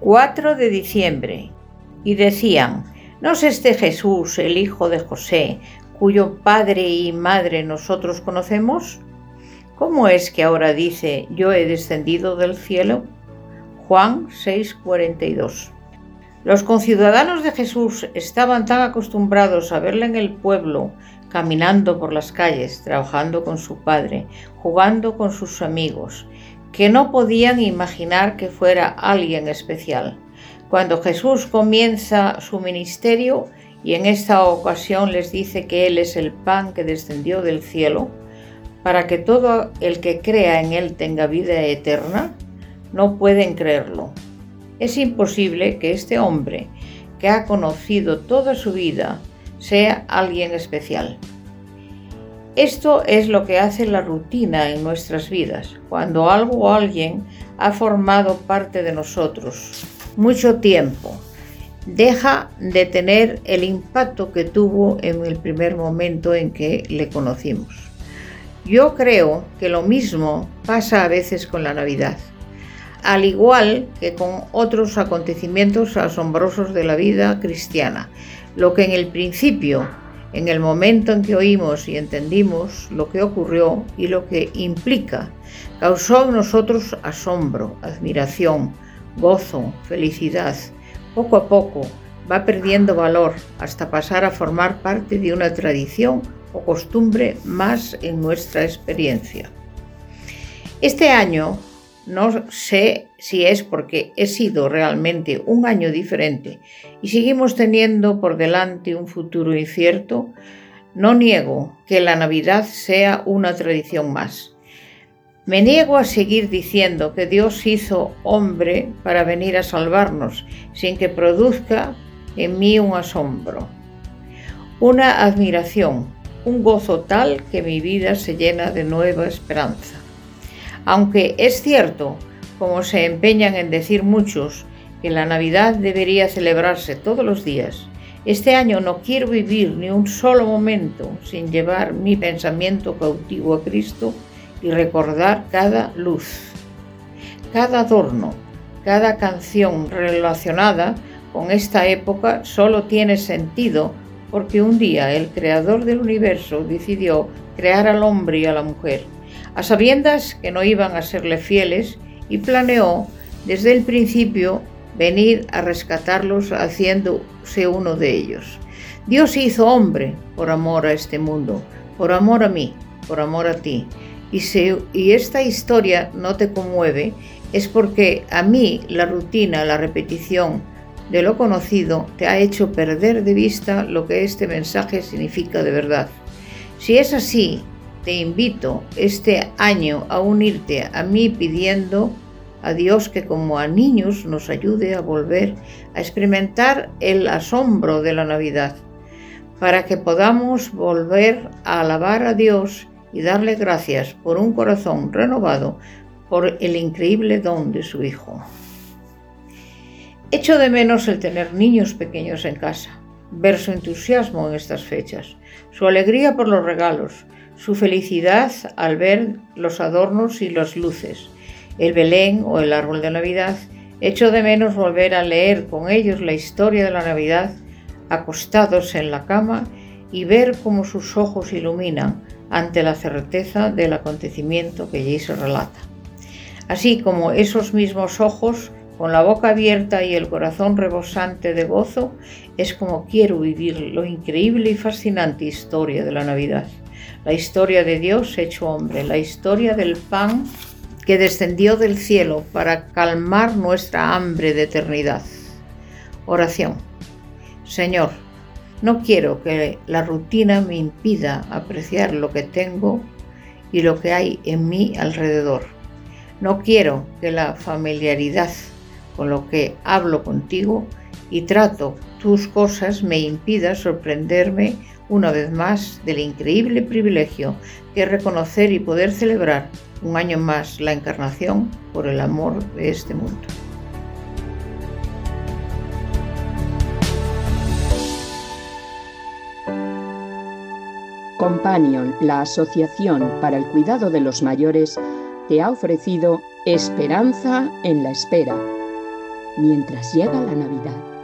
4 de diciembre. Y decían, ¿no es este Jesús, el hijo de José, cuyo padre y madre nosotros conocemos? ¿Cómo es que ahora dice, yo he descendido del cielo? Juan 6:42. Los conciudadanos de Jesús estaban tan acostumbrados a verle en el pueblo, caminando por las calles, trabajando con su padre, jugando con sus amigos, que no podían imaginar que fuera alguien especial. Cuando Jesús comienza su ministerio y en esta ocasión les dice que Él es el pan que descendió del cielo, para que todo el que crea en Él tenga vida eterna, no pueden creerlo. Es imposible que este hombre, que ha conocido toda su vida, sea alguien especial. Esto es lo que hace la rutina en nuestras vidas, cuando algo o alguien ha formado parte de nosotros mucho tiempo, deja de tener el impacto que tuvo en el primer momento en que le conocimos. Yo creo que lo mismo pasa a veces con la Navidad al igual que con otros acontecimientos asombrosos de la vida cristiana. Lo que en el principio, en el momento en que oímos y entendimos lo que ocurrió y lo que implica, causó en nosotros asombro, admiración, gozo, felicidad. Poco a poco va perdiendo valor hasta pasar a formar parte de una tradición o costumbre más en nuestra experiencia. Este año no sé si es porque he sido realmente un año diferente y seguimos teniendo por delante un futuro incierto. No niego que la Navidad sea una tradición más. Me niego a seguir diciendo que Dios hizo hombre para venir a salvarnos sin que produzca en mí un asombro, una admiración, un gozo tal que mi vida se llena de nueva esperanza. Aunque es cierto, como se empeñan en decir muchos, que la Navidad debería celebrarse todos los días, este año no quiero vivir ni un solo momento sin llevar mi pensamiento cautivo a Cristo y recordar cada luz, cada adorno, cada canción relacionada con esta época solo tiene sentido porque un día el creador del universo decidió crear al hombre y a la mujer a sabiendas que no iban a serle fieles, y planeó desde el principio venir a rescatarlos haciéndose uno de ellos. Dios hizo hombre por amor a este mundo, por amor a mí, por amor a ti. Y si y esta historia no te conmueve, es porque a mí la rutina, la repetición de lo conocido te ha hecho perder de vista lo que este mensaje significa de verdad. Si es así, te invito este año a unirte a mí pidiendo a Dios que como a niños nos ayude a volver a experimentar el asombro de la Navidad, para que podamos volver a alabar a Dios y darle gracias por un corazón renovado por el increíble don de su Hijo. Echo de menos el tener niños pequeños en casa, ver su entusiasmo en estas fechas, su alegría por los regalos, su felicidad al ver los adornos y las luces, el Belén o el árbol de Navidad. Echo de menos volver a leer con ellos la historia de la Navidad, acostados en la cama y ver cómo sus ojos iluminan ante la certeza del acontecimiento que allí se relata. Así como esos mismos ojos, con la boca abierta y el corazón rebosante de gozo, es como quiero vivir lo increíble y fascinante historia de la Navidad la historia de Dios hecho hombre, la historia del pan que descendió del cielo para calmar nuestra hambre de eternidad. Oración. Señor, no quiero que la rutina me impida apreciar lo que tengo y lo que hay en mí alrededor. No quiero que la familiaridad con lo que hablo contigo y trato tus cosas me impida sorprenderme una vez más del increíble privilegio que es reconocer y poder celebrar un año más la encarnación por el amor de este mundo. Companion, la Asociación para el Cuidado de los Mayores, te ha ofrecido Esperanza en la Espera, mientras llega la Navidad.